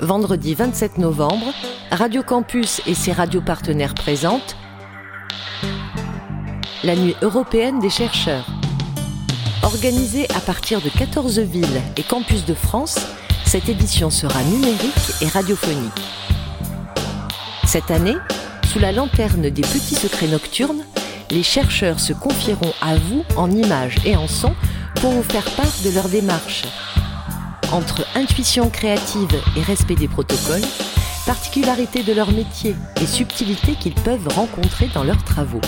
vendredi 27 novembre, Radio Campus et ses radios partenaires présentent la Nuit européenne des chercheurs. Organisée à partir de 14 villes et campus de France, cette édition sera numérique et radiophonique. Cette année, sous la lanterne des petits secrets nocturnes, les chercheurs se confieront à vous en images et en son pour vous faire part de leur démarche. Entre intuition créative et respect des protocoles, particularité de leur métier et subtilité qu'ils peuvent rencontrer dans leurs travaux.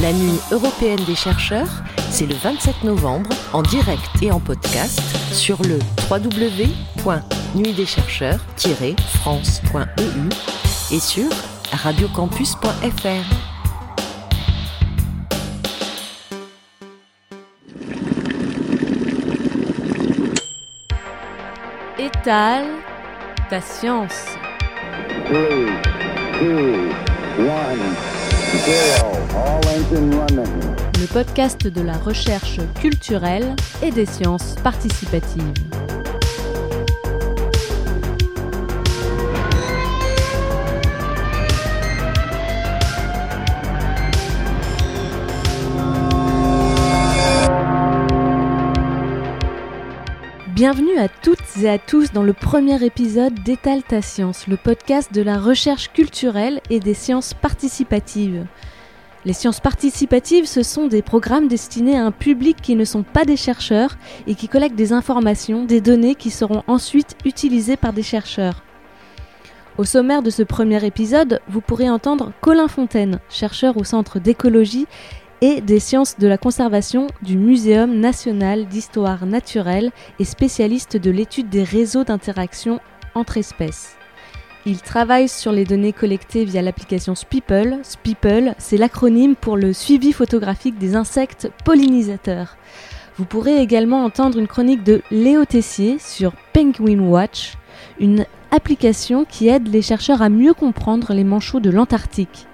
La nuit européenne des chercheurs, c'est le 27 novembre en direct et en podcast sur le www.nuitdeschercheurs-france.eu et sur radiocampus.fr. Ta science. All engine running. Le podcast de la recherche culturelle et des sciences participatives. Bienvenue à toutes et à tous dans le premier épisode d'Étale ta science, le podcast de la recherche culturelle et des sciences participatives. Les sciences participatives, ce sont des programmes destinés à un public qui ne sont pas des chercheurs et qui collectent des informations, des données qui seront ensuite utilisées par des chercheurs. Au sommaire de ce premier épisode, vous pourrez entendre Colin Fontaine, chercheur au Centre d'écologie et des sciences de la conservation du Muséum national d'histoire naturelle et spécialiste de l'étude des réseaux d'interaction entre espèces. Il travaille sur les données collectées via l'application Speeple. Speeple, c'est l'acronyme pour le suivi photographique des insectes pollinisateurs. Vous pourrez également entendre une chronique de Léo Tessier sur Penguin Watch, une application qui aide les chercheurs à mieux comprendre les manchots de l'Antarctique.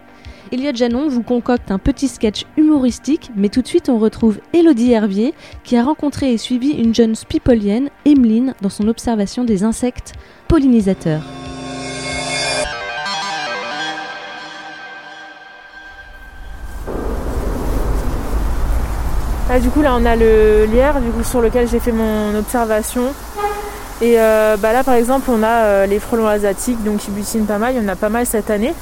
Elliot Janon vous concocte un petit sketch humoristique, mais tout de suite on retrouve Elodie Hervier qui a rencontré et suivi une jeune spipolienne, Emeline, dans son observation des insectes pollinisateurs. Ah, du coup là on a le lierre sur lequel j'ai fait mon observation. Et euh, bah, là par exemple on a euh, les frelons asiatiques donc qui butinent pas mal, il y en a pas mal cette année.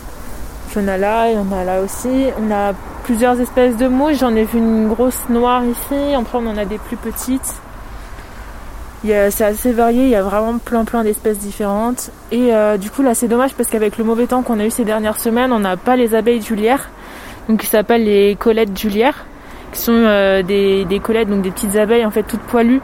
Il a là, il y a là aussi. On a plusieurs espèces de mouches, j'en ai vu une grosse noire ici, après on en a des plus petites. C'est assez varié, il y a vraiment plein plein d'espèces différentes. Et euh, du coup là c'est dommage parce qu'avec le mauvais temps qu'on a eu ces dernières semaines, on n'a pas les abeilles du lierre, donc qui s'appellent les collettes du lierre qui sont euh, des, des donc des petites abeilles en fait toutes poilues,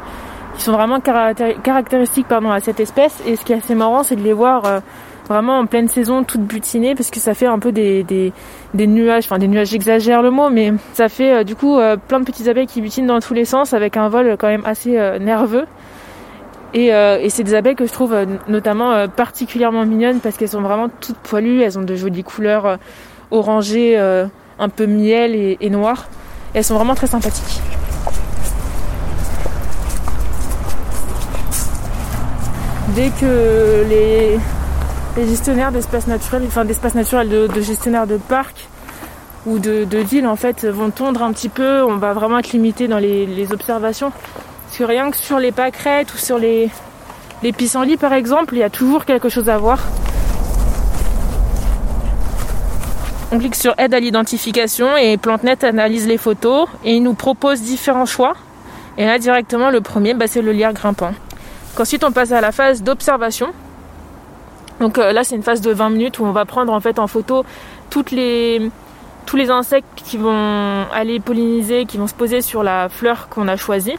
qui sont vraiment caractéristiques à cette espèce. Et ce qui est assez marrant, c'est de les voir euh, vraiment en pleine saison, toutes butinées, parce que ça fait un peu des, des, nuages, enfin des nuages, j'exagère le mot, mais ça fait euh, du coup plein de petites abeilles qui butinent dans tous les sens avec un vol quand même assez nerveux. Et, c'est des abeilles que je trouve notamment particulièrement mignonnes parce qu'elles sont vraiment toutes poilues, elles ont de jolies couleurs orangées, un peu miel et, et noires. Elles sont vraiment très sympathiques. Dès que les, gestionnaires d'espaces naturels, enfin d'espaces naturels, de, gestionnaires de parcs ou de, de villes en fait vont tondre un petit peu, on va vraiment être limité dans les, observations. Parce que rien que sur les pâquerettes ou sur les, les pissenlits par exemple, il y a toujours quelque chose à voir. On clique sur aide à l'identification et PlanteNet analyse les photos et il nous propose différents choix. Et là directement le premier bah, c'est le lierre grimpant. ensuite on passe à la phase d'observation. Donc euh, là c'est une phase de 20 minutes où on va prendre en fait en photo les, tous les insectes qui vont aller polliniser, qui vont se poser sur la fleur qu'on a choisie.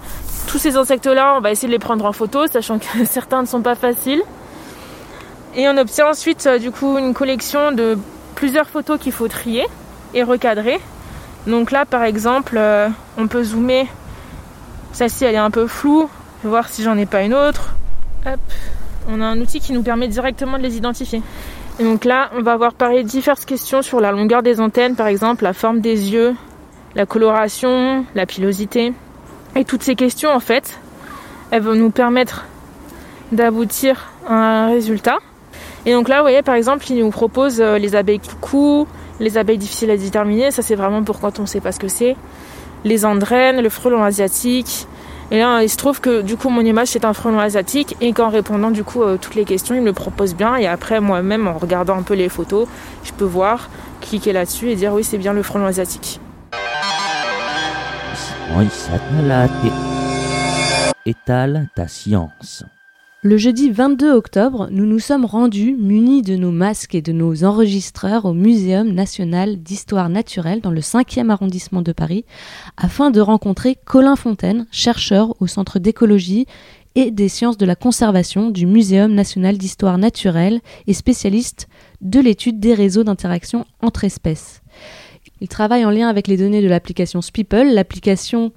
Tous ces insectes là on va essayer de les prendre en photo, sachant que certains ne sont pas faciles. Et on obtient ensuite euh, du coup une collection de plusieurs photos qu'il faut trier et recadrer. Donc là, par exemple, euh, on peut zoomer. Celle-ci, elle est un peu floue. Je vais voir si j'en ai pas une autre. Hop. On a un outil qui nous permet directement de les identifier. Et donc là, on va avoir parlé diverses questions sur la longueur des antennes, par exemple, la forme des yeux, la coloration, la pilosité. Et toutes ces questions, en fait, elles vont nous permettre d'aboutir à un résultat Et donc là, vous voyez, par exemple, il nous propose euh, les abeilles coucou, les abeilles difficiles à déterminer. Ça, c'est vraiment pour quand on ne sait pas ce que c'est. Les andrènes, le frelon asiatique. Et là, il se trouve que du coup, mon image, c'est un frelon asiatique. Et qu'en répondant du coup toutes les questions, il me propose bien. Et après, moi-même, en regardant un peu les photos, je peux voir, cliquer là-dessus et dire oui, c'est bien le frelon asiatique. Le jeudi 22 octobre, nous nous sommes rendus, munis de nos masques et de nos enregistreurs, au Muséum national d'histoire naturelle dans le 5e arrondissement de Paris, afin de rencontrer Colin Fontaine, chercheur au Centre d'écologie et des sciences de la conservation du Muséum national d'histoire naturelle et spécialiste de l'étude des réseaux d'interaction entre espèces. Il travaille en lien avec les données de l'application Speeple, l'application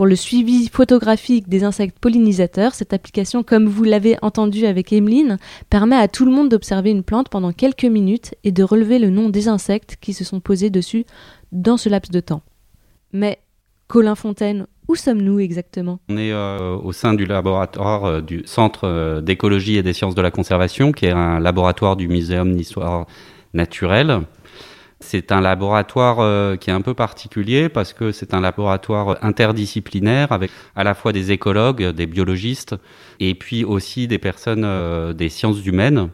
pour le suivi photographique des insectes pollinisateurs. Cette application, comme vous l'avez entendu avec Emeline, permet à tout le monde d'observer une plante pendant quelques minutes et de relever le nom des insectes qui se sont posés dessus dans ce laps de temps. Mais, Colin Fontaine, où sommes-nous exactement? On est euh, au sein du laboratoire euh, du Centre euh, d'écologie et des sciences de la conservation, qui est un laboratoire du Muséum d'histoire naturelle. C'est un laboratoire euh, qui est un peu particulier parce que c'est un laboratoire interdisciplinaire avec à la fois des écologues, des biologistes et puis aussi des personnes euh, des sciences humaines.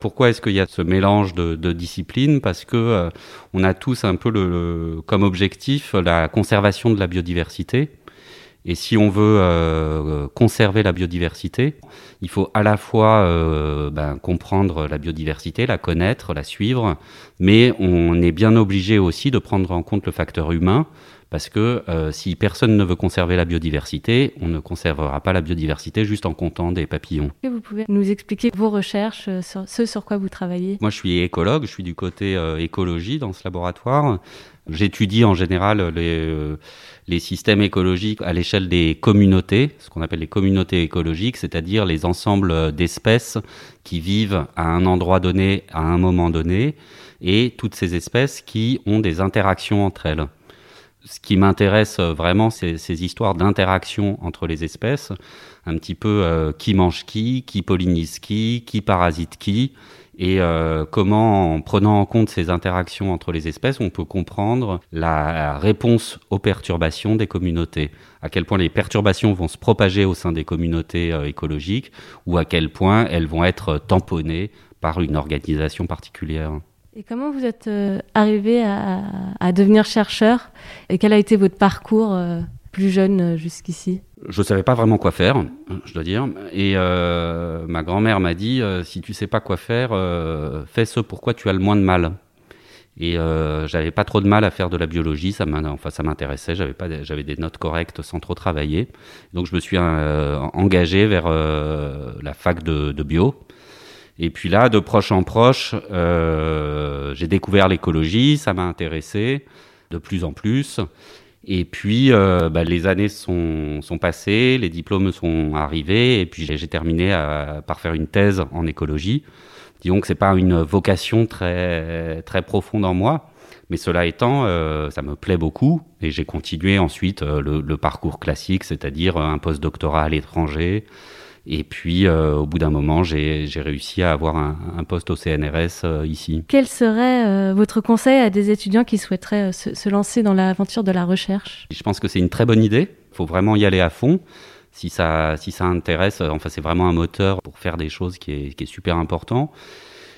Pourquoi est-ce qu'il y a ce mélange de, disciplines? Parce que euh, on a tous un peu le, comme objectif la conservation de la biodiversité. Et si on veut euh, conserver la biodiversité, il faut à la fois euh, ben, comprendre la biodiversité, la connaître, la suivre, mais on est bien obligé aussi de prendre en compte le facteur humain, parce que euh, si personne ne veut conserver la biodiversité, on ne conservera pas la biodiversité juste en comptant des papillons. Vous pouvez nous expliquer vos recherches, sur ce sur quoi vous travaillez? Moi, je suis écologue, je suis du côté écologie dans ce laboratoire. J'étudie en général les les systèmes écologiques à l'échelle des communautés, ce qu'on appelle les communautés écologiques, c'est-à-dire les ensembles d'espèces qui vivent à un endroit donné, à un moment donné, et toutes ces espèces qui ont des interactions entre elles. Ce qui m'intéresse vraiment, c'est ces histoires d'interaction entre les espèces, un petit peu euh, qui mange qui, qui pollinise qui, qui parasite qui, et euh, comment, en prenant en compte ces interactions entre les espèces, on peut comprendre la réponse aux perturbations des communautés, à quel point les perturbations vont se propager au sein des communautés euh, écologiques ou à quel point elles vont être tamponnées par une organisation particulière. Et comment vous êtes euh, arrivé à, à, devenir chercheur et quel a été votre parcours plus jeune jusqu'ici je savais pas vraiment quoi faire, je dois dire. Et euh, ma grand-mère m'a dit euh, si tu sais pas quoi faire, euh, fais ce pourquoi tu as le moins de mal. Et euh, j'avais pas trop de mal à faire de la biologie, ça m'intéressait, j'avais pas, j'avais des notes correctes sans trop travailler. Donc je me suis euh, engagé vers euh, la fac de, de, bio. Et puis là, de proche en proche, j'ai découvert l'écologie, ça m'a intéressé de plus en plus. Et puis, euh, bah, les années sont, sont, passées, les diplômes sont arrivés, et puis j'ai terminé à, par faire une thèse en écologie. Disons que c'est pas une vocation très très profonde en moi, mais cela étant, euh, ça me plaît beaucoup, et j'ai continué ensuite euh, le, le, parcours classique, c'est-à-dire un post-doctorat à l'étranger, et puis, euh, au bout d'un moment, j'ai réussi à avoir un, un, poste au CNRS euh, ici. Quel serait euh, votre conseil à des étudiants qui souhaiteraient se, se, lancer dans l'aventure de la recherche? Je pense que c'est une très bonne idée. Il faut vraiment y aller à fond. Si ça, si ça intéresse, enfin, c'est vraiment un moteur pour faire des choses qui est, qui est super important.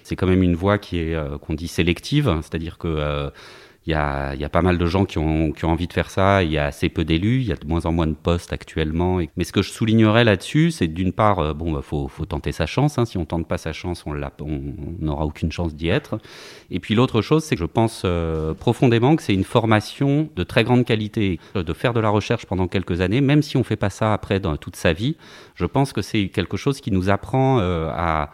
C'est quand même une voie qui est, qu'on dit sélective, c'est-à-dire que il y a, y a, pas mal de gens qui ont, qui ont, envie de faire ça. Il y a assez peu d'élus. Il y a de moins en moins de postes actuellement. Mais ce que je soulignerais là-dessus, c'est d'une part, euh, bon, bah, faut, faut tenter sa chance. Hein. Si on tente pas sa chance, on n'aura aucune chance d'y être. Et puis l'autre chose, c'est que je pense euh, profondément que c'est une formation de très grande qualité. De faire de la recherche pendant quelques années, même si on fait pas ça après dans toute sa vie, je pense que c'est quelque chose qui nous apprend euh, à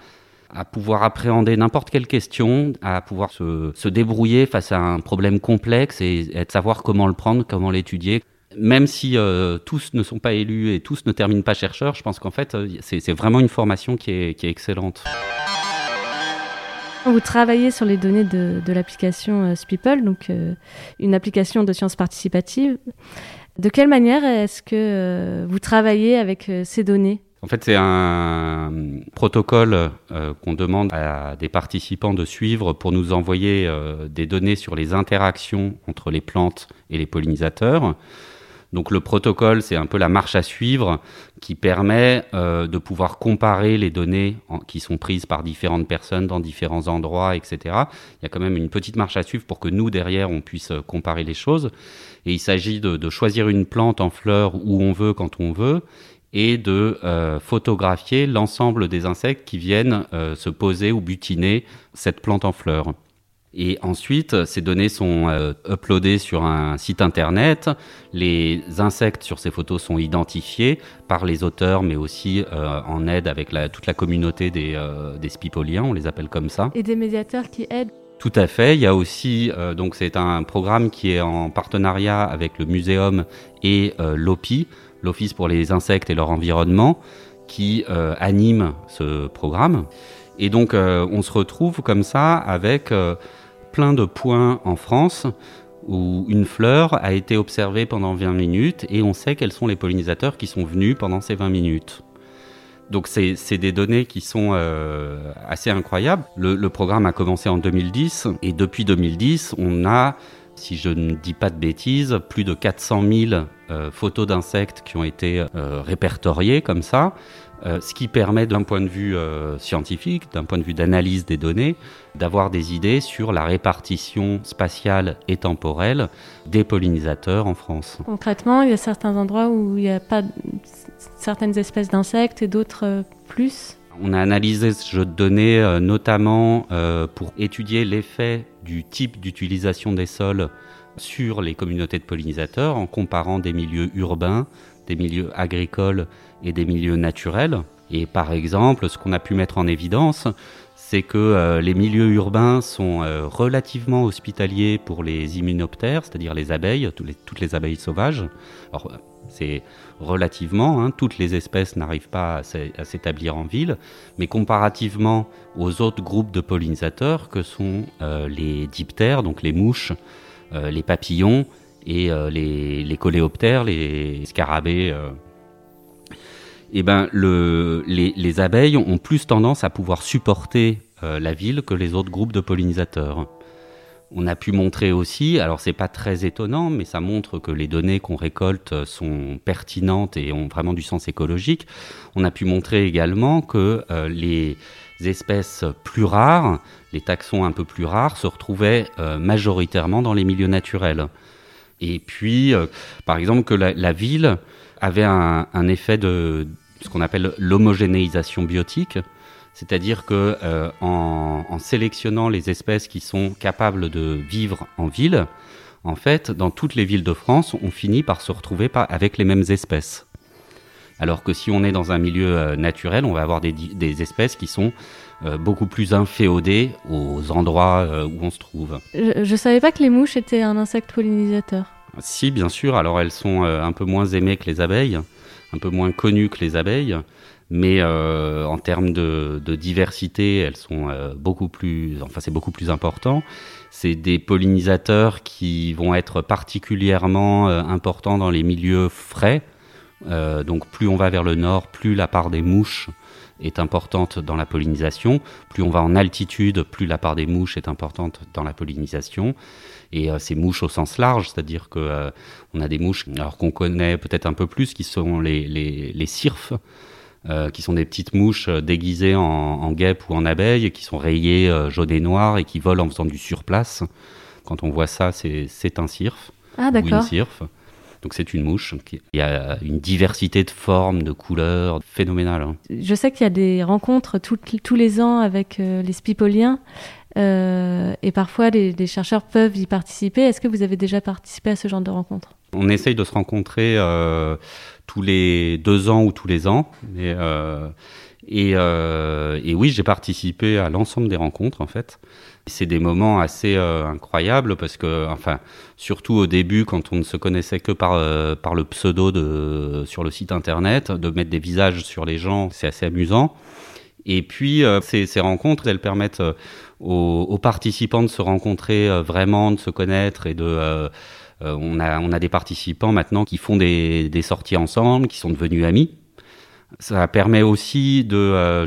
à pouvoir appréhender n'importe quelle question, à pouvoir se, se, débrouiller face à un problème complexe et, et savoir comment le prendre, comment l'étudier. Même si euh, tous ne sont pas élus et tous ne terminent pas chercheurs, je pense qu'en fait, euh, c'est vraiment une formation qui est, qui est, excellente. Vous travaillez sur les données de, l'application euh, Speeple, donc une application de sciences participatives. De quelle manière est-ce que vous travaillez avec ces données? En fait, c'est un protocole euh, qu'on demande à des participants de suivre pour nous envoyer euh, des données sur les interactions entre les plantes et les pollinisateurs. Donc le protocole, c'est un peu la marche à suivre qui permet euh, de pouvoir comparer les données qui sont prises par différentes personnes dans différents endroits, etc. Il y a quand même une petite marche à suivre pour que nous, derrière, on puisse comparer les choses. Et il s'agit de, de choisir une plante en fleurs où on veut, quand on veut, et de euh, photographier l'ensemble des insectes qui viennent euh, se poser ou butiner cette plante en fleurs. Et ensuite, ces données sont euh, uploadées sur un site internet. Les insectes sur ces photos sont identifiés par les auteurs, mais aussi euh, en aide avec la- toute la communauté des, euh, des spipoliens, on les appelle comme ça. Et des médiateurs qui aident. Tout à fait. Il y a aussi, donc c'est un programme qui est en partenariat avec le muséum et l'OPI, l'Office pour les insectes et leur environnement, qui euh, anime ce programme. Et donc euh, on se retrouve comme ça avec euh, plein de points en France où une fleur a été observée pendant 20 minutes et on sait quels sont les pollinisateurs qui sont venus pendant ces 20 minutes. Donc c'est des données qui sont assez incroyables. Le, le programme a commencé en 2010 et depuis 2010, on a, si je ne dis pas de bêtises, plus de 400 000 euh, photos d'insectes qui ont été euh, répertoriées comme ça. Euh, ce qui permet d'un point de vue scientifique, d'un point de vue d'analyse des données, d'avoir des idées sur la répartition spatiale et temporelle des pollinisateurs en France. Concrètement, il y a certains endroits où il n'y a pas certaines espèces d'insectes et d'autres plus? On a analysé ce jeu de données notamment pour étudier l'effet du type d'utilisation des sols sur les communautés de pollinisateurs en comparant des milieux urbains, des milieux agricoles et des milieux naturels. Et par exemple, ce qu'on a pu mettre en évidence, c'est que euh, les milieux urbains sont euh, relativement hospitaliers pour les immunoptères, c'est-à-dire les abeilles, toutes les abeilles sauvages. Alors, euh, c'est relativement, hein, toutes les espèces n'arrivent pas à s'é- à s'établir en ville, mais comparativement aux autres groupes de pollinisateurs que sont euh, les diptères, donc les mouches, euh, les papillons et euh, les, coléoptères, les scarabées. eh ben, le, les, les abeilles ont plus tendance à pouvoir supporter la ville que les autres groupes de pollinisateurs. On a pu montrer aussi, alors c'est pas très étonnant, mais ça montre que les données qu'on récolte sont pertinentes et ont vraiment du sens écologique. On a pu montrer également que euh, les espèces plus rares, les taxons un peu plus rares, se retrouvaient euh, majoritairement dans les milieux naturels. Et puis, euh, par exemple, que la, ville avait un effet de ce qu'on appelle l'homogénéisation biotique, c'est-à-dire que euh, en, en sélectionnant les espèces qui sont capables de vivre en ville, en fait, dans toutes les villes de France, on finit par se retrouver pas avec les mêmes espèces. Alors que si on est dans un milieu euh, naturel, on va avoir des, espèces qui sont euh, beaucoup plus inféodées aux endroits où on se trouve. Je, je savais pas que les mouches étaient un insecte pollinisateur. Si, bien sûr. Alors, elles sont un peu moins aimées que les abeilles, un peu moins connues que les abeilles, mais euh, en termes de, diversité, elles sont euh, beaucoup plus. Enfin, c'est beaucoup plus important. C'est des pollinisateurs qui vont être particulièrement euh, importants dans les milieux frais. Donc, plus on va vers le nord, plus la part des mouches est importante dans la pollinisation. Plus on va en altitude, plus la part des mouches est importante dans la pollinisation et ces mouches au sens large, c'est-à-dire que on a des mouches alors qu'on connaît peut-être un peu plus, qui sont les, les, les euh, qui sont des petites mouches euh, déguisées en, en guêpes ou en abeilles, qui sont rayées euh, jaune et noir et qui volent en faisant du surplace. Quand on voit ça, c'est un cirfe Ah ou une cirfe. Donc c'est une mouche. Il y a une diversité de formes, de couleurs phénoménale. hein. Je sais qu'il y a des rencontres tout- tous les ans avec euh, les spipoliens euh, et parfois les, chercheurs peuvent y participer. Est-ce que vous avez déjà participé à ce genre de rencontres On essaye de se rencontrer euh, tous les deux ans ou tous les ans. Et, euh, et, oui, j'ai participé à l'ensemble des rencontres en fait. C'est des moments assez incroyables parce que, enfin, surtout au début, quand on ne se connaissait que par, le pseudo sur le site internet, de mettre des visages sur les gens, c'est assez amusant. Et puis, ces, rencontres, elles permettent aux, participants de se rencontrer euh, vraiment, de se connaître et de. euh, euh, on, a, on a des participants maintenant qui font des, des sorties ensemble, qui sont devenus amis. Ça permet aussi de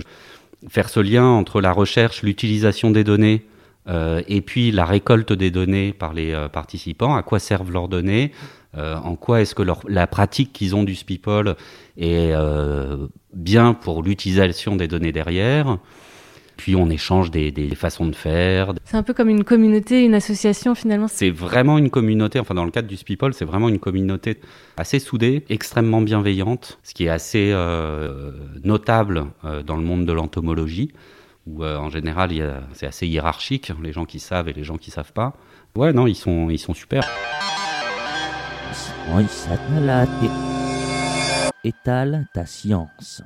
faire ce lien entre la recherche, l'utilisation des données et puis la récolte des données par les participants. À quoi servent leurs données En quoi est-ce que la pratique qu'ils ont du SPIPOL est bien pour l'utilisation des données derrière puis on échange des, des façons de faire, C'est un peu comme une communauté, une association finalement. c'est vraiment une communauté, enfin dans le cadre du Speeple, c'est vraiment une communauté assez soudée, extrêmement bienveillante, ce qui est assez euh, notable euh, dans le monde de l'entomologie, où euh, en général c'est assez hiérarchique, les gens qui savent et les gens qui savent pas. Ouais, non, ils sont, ils sont super. Étale ta science.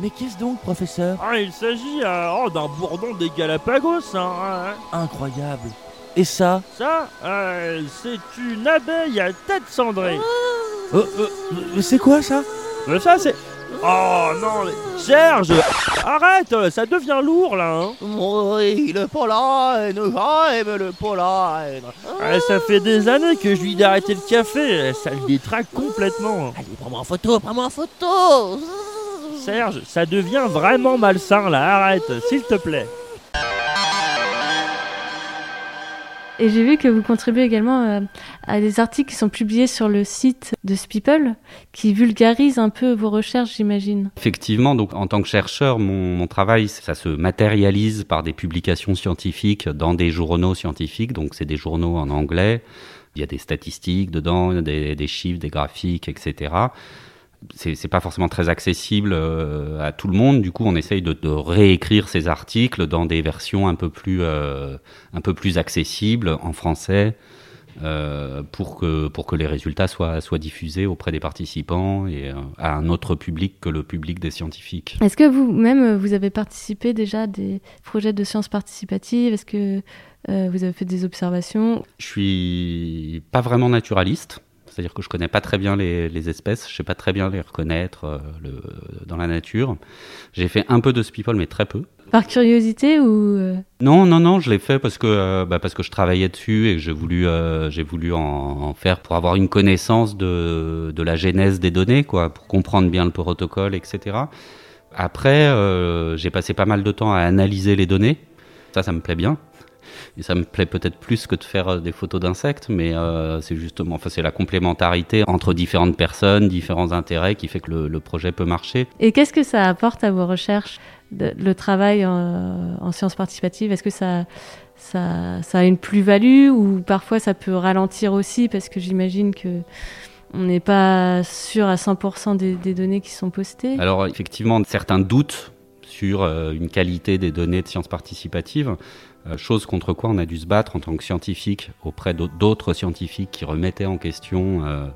Mais qu'est-ce donc, professeur? Ah, il s'agit euh, oh, d'un bourdon des Galapagos. Hein, hein. Incroyable. Et ça? Ça, euh, c'est une abeille à tête cendrée. Euh, euh, C'est quoi ça? Mais ça, c'est. Oh non, mais- Serge Arrête Ça devient lourd là hein. Oui, le pollen, j'aime le pollen. Ah, Ça fait des années que je lui ai d'arrêter le café, ça le détraque complètement. Allez, prends-moi en photo, prends-moi en photo. Serge, ça devient vraiment malsain là, arrête, s'il te plaît. Et j'ai vu que vous contribuez également euh, à des articles qui sont publiés sur le site de Speeple, qui vulgarisent un peu vos recherches, j'imagine. Effectivement, donc en tant que chercheur, mon, mon travail, ça se matérialise par des publications scientifiques dans des journaux scientifiques. Donc c'est des journaux en anglais. Il y a des statistiques dedans, des, des chiffres, des graphiques, etc. C'est pas forcément très accessible euh, à tout le monde. Du coup, on essaye de, de réécrire ces articles dans des versions un peu plus, euh, un peu plus accessibles en français. euh, pour que pour que les résultats soient soient diffusés auprès des participants et à un autre public que le public des scientifiques. Est-ce que vous-même, vous avez participé déjà à des projets de sciences participatives? Est-ce que vous avez fait des observations? Je suis pas vraiment naturaliste, c'est-à-dire que je connais pas très bien les, les espèces, je sais pas très bien les reconnaître euh, le, dans la nature. J'ai fait un peu de speeple, mais très peu. Par curiosité ou... euh, Non, non, non, je l'ai fait parce que euh, bah, parce que je travaillais dessus et que j'ai voulu euh, j'ai voulu en, en faire pour avoir une connaissance de de la genèse des données, quoi, pour comprendre bien le protocole, etc. Après, j'ai passé pas mal de temps à analyser les données. Ça, ça me plaît bien. Et ça me plaît peut-être plus que de faire euh, des photos d'insectes, mais euh, c'est justement, enfin, c'est la complémentarité entre différentes personnes, différents intérêts qui fait que le, le projet peut marcher. Et qu'est-ce que ça apporte à vos recherches, de- le travail en, en sciences participatives? Est-ce que ça, ça, ça a une plus-value ou parfois ça peut ralentir aussi? Parce que j'imagine que on n'est pas sûr à 100% des, des données qui sont postées. Alors effectivement, certains doutes sur euh, une qualité des données de sciences participatives, chose contre quoi on a dû se battre en tant que scientifique auprès d'au- d'autres scientifiques qui remettaient en question euh,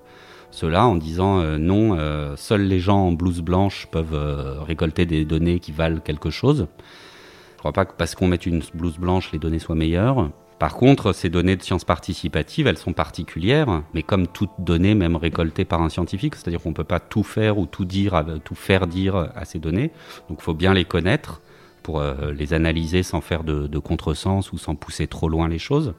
cela en disant euh, non, euh, seuls les gens en blouse blanche peuvent euh, récolter des données qui valent quelque chose. Je crois pas que parce qu'on met une blouse blanche, les données soient meilleures. Par contre, ces données de sciences participatives, elles sont particulières, mais comme toute donnée, même récoltée par un scientifique, c'est-à-dire qu'on ne peut pas tout faire ou tout dire, tout faire dire à ces données. Donc, il faut bien les connaître pour euh, les analyser sans faire de, de contresens ou sans pousser trop loin les choses.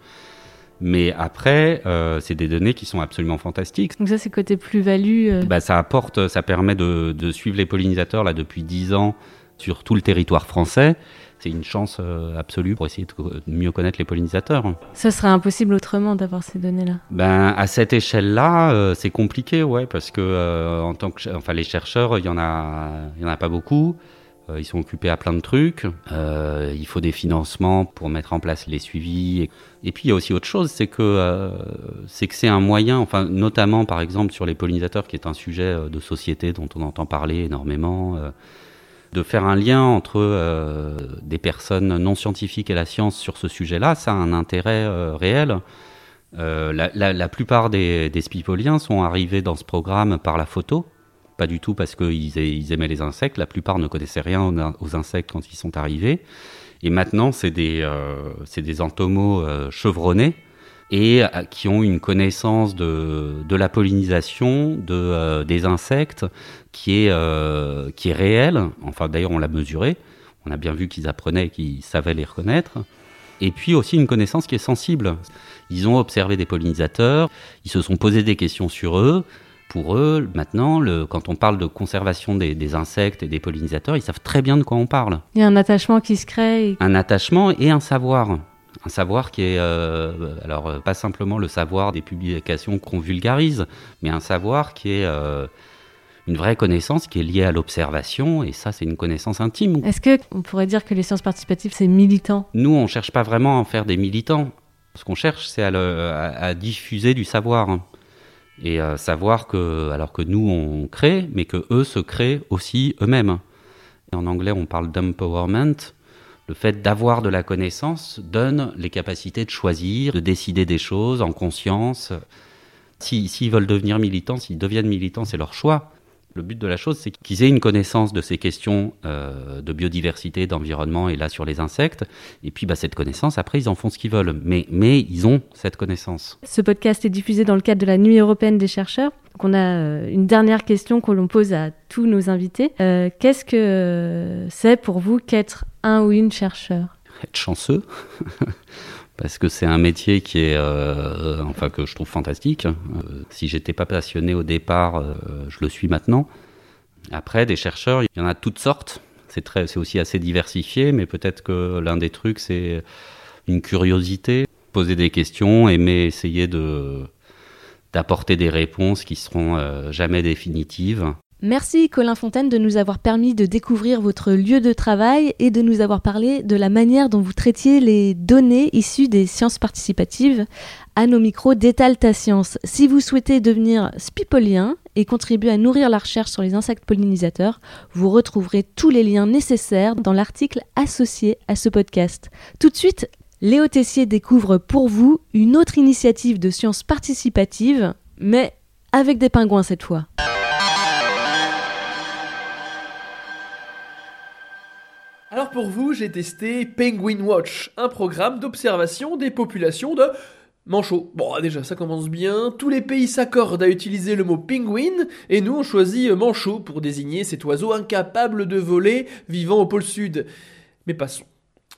Mais après, euh, c'est des données qui sont absolument fantastiques. Donc ça c'est côté plus-value. euh, Bah, ça apporte, ça permet de, de suivre les pollinisateurs là depuis 10 ans sur tout le territoire français. C'est une chance euh, absolue pour essayer de, mieux connaître les pollinisateurs. Ça serait impossible autrement d'avoir ces données-là. Ben à cette échelle-là, c'est compliqué, ouais, parce que en tant que, enfin les chercheurs, il y en a, il y en a pas beaucoup. Euh, ils sont occupés à plein de trucs. Euh, il faut des financements pour mettre en place les suivis. Et, puis il y a aussi autre chose, c'est que euh, c'est un moyen, enfin notamment par exemple sur les pollinisateurs, qui est un sujet de société dont on entend parler énormément. de faire un lien entre des personnes non scientifiques et la science sur ce sujet-là, ça a un intérêt réel. La plupart des, des spipoliens sont arrivés dans ce programme par la photo, pas du tout parce qu'ils aimaient les insectes. La plupart ne connaissaient rien aux, insectes quand ils sont arrivés. Et maintenant, c'est des, euh, entomos euh, chevronnés et euh, qui ont une connaissance de, la pollinisation de, des insectes qui est, réelle. Enfin, d'ailleurs, on l'a mesuré. On a bien vu qu'ils apprenaient, qu'ils savaient les reconnaître. Et puis aussi une connaissance qui est sensible. Ils ont observé des pollinisateurs, ils se sont posé des questions sur eux. Pour eux, maintenant, le, quand on parle de conservation des, des insectes et des pollinisateurs, ils savent très bien de quoi on parle. Il y a un attachement qui se crée. et- Un attachement et un savoir. Un savoir qui est, euh, alors euh, pas simplement le savoir des publications qu'on vulgarise, mais un savoir qui est euh, une vraie connaissance qui est liée à l'observation, et ça c'est une connaissance intime. Est-ce que on pourrait dire que les sciences participatives, c'est militant? Nous, on cherche pas vraiment à en faire des militants. Ce qu'on cherche, c'est à diffuser du savoir. Et euh, savoir que, alors que nous, on crée, mais que eux se créent aussi eux-mêmes. En anglais, on parle d'empowerment. Le fait d'avoir de la connaissance donne les capacités de choisir, de décider des choses en conscience. Si- S'ils veulent devenir militants, s'ils deviennent militants, c'est leur choix. Le but de la chose, c'est qu'ils aient une connaissance de ces questions euh, de biodiversité, d'environnement et là sur les insectes. Et puis bah, cette connaissance, après, ils en font ce qu'ils veulent. Mais, mais ils ont cette connaissance. Ce podcast est diffusé dans le cadre de la Nuit européenne des chercheurs. Donc on a euh, une dernière question que l'on pose à tous nos invités. Euh, Qu'est-ce que c'est pour vous qu'être un ou une chercheur? Être chanceux, parce que c'est un métier qui est, euh, enfin que je trouve fantastique. Euh, si j'étais pas passionné au départ, euh, je le suis maintenant. Après, des chercheurs, il y en a toutes sortes. C'est très, c'est aussi assez diversifié, mais peut-être que l'un des trucs, c'est une curiosité, poser des questions, aimer essayer de d'apporter des réponses qui seront euh, jamais définitives. Merci Colin Fontaine de nous avoir permis de découvrir votre lieu de travail et de nous avoir parlé de la manière dont vous traitiez les données issues des sciences participatives à nos micros d'Étal ta science. Si vous souhaitez devenir spipolien et contribuer à nourrir la recherche sur les insectes pollinisateurs, vous retrouverez tous les liens nécessaires dans l'article associé à ce podcast. Tout de suite, Léo Tessier découvre pour vous une autre initiative de sciences participatives, mais avec des pingouins cette fois. Alors pour vous, j'ai testé Penguin Watch, un programme d'observation des populations de manchots. Bon, déjà, ça commence bien. Tous les pays s'accordent à utiliser le mot penguin, et nous, on choisit euh, manchot pour désigner cet oiseau incapable de voler, vivant au pôle sud. Mais passons.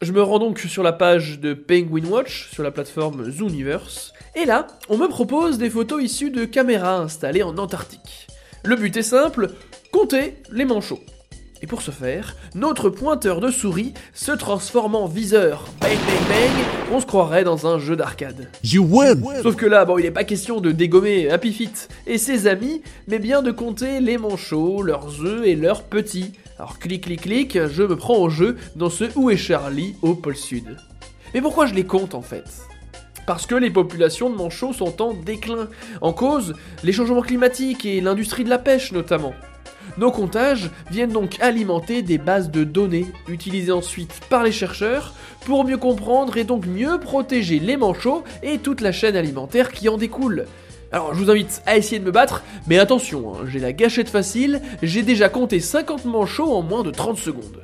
Je me rends donc sur la page de Penguin Watch, sur la plateforme Zooniverse, et là, on me propose des photos issues de caméras installées en Antarctique. Le but est simple, compter les manchots. Et pour ce faire, notre pointeur de souris se transforme en viseur. Bang bang bang, on se croirait dans un jeu d'arcade. You win! Sauf que là, bon, il n'est pas question de dégommer Happy Feet et ses amis, mais bien de compter les manchots, leurs œufs et leurs petits. Alors clic clic clic, je me prends au jeu dans ce Où est Charlie au pôle sud. Mais pourquoi je les compte en fait? Parce que les populations de manchots sont en déclin, en cause les changements climatiques et l'industrie de la pêche notamment. Nos comptages viennent donc alimenter des bases de données utilisées ensuite par les chercheurs pour mieux comprendre et donc mieux protéger les manchots et toute la chaîne alimentaire qui en découle. Alors je vous invite à essayer de me battre, mais attention, hein, j'ai la gâchette facile, j'ai déjà compté 50 manchots en moins de 30 secondes.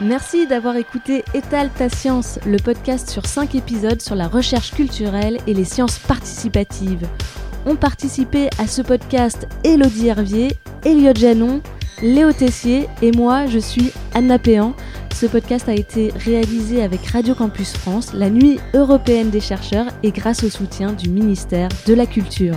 Merci d'avoir écouté Étale ta science, le podcast sur 5 épisodes sur la recherche culturelle et les sciences participatives. Ont participé à ce podcast Elodie Hervier, Elliot Janon, Léo Tessier et moi, je suis Anna Péan. Ce podcast a été réalisé avec Radio Campus France, la nuit européenne des chercheurs et grâce au soutien du ministère de la Culture.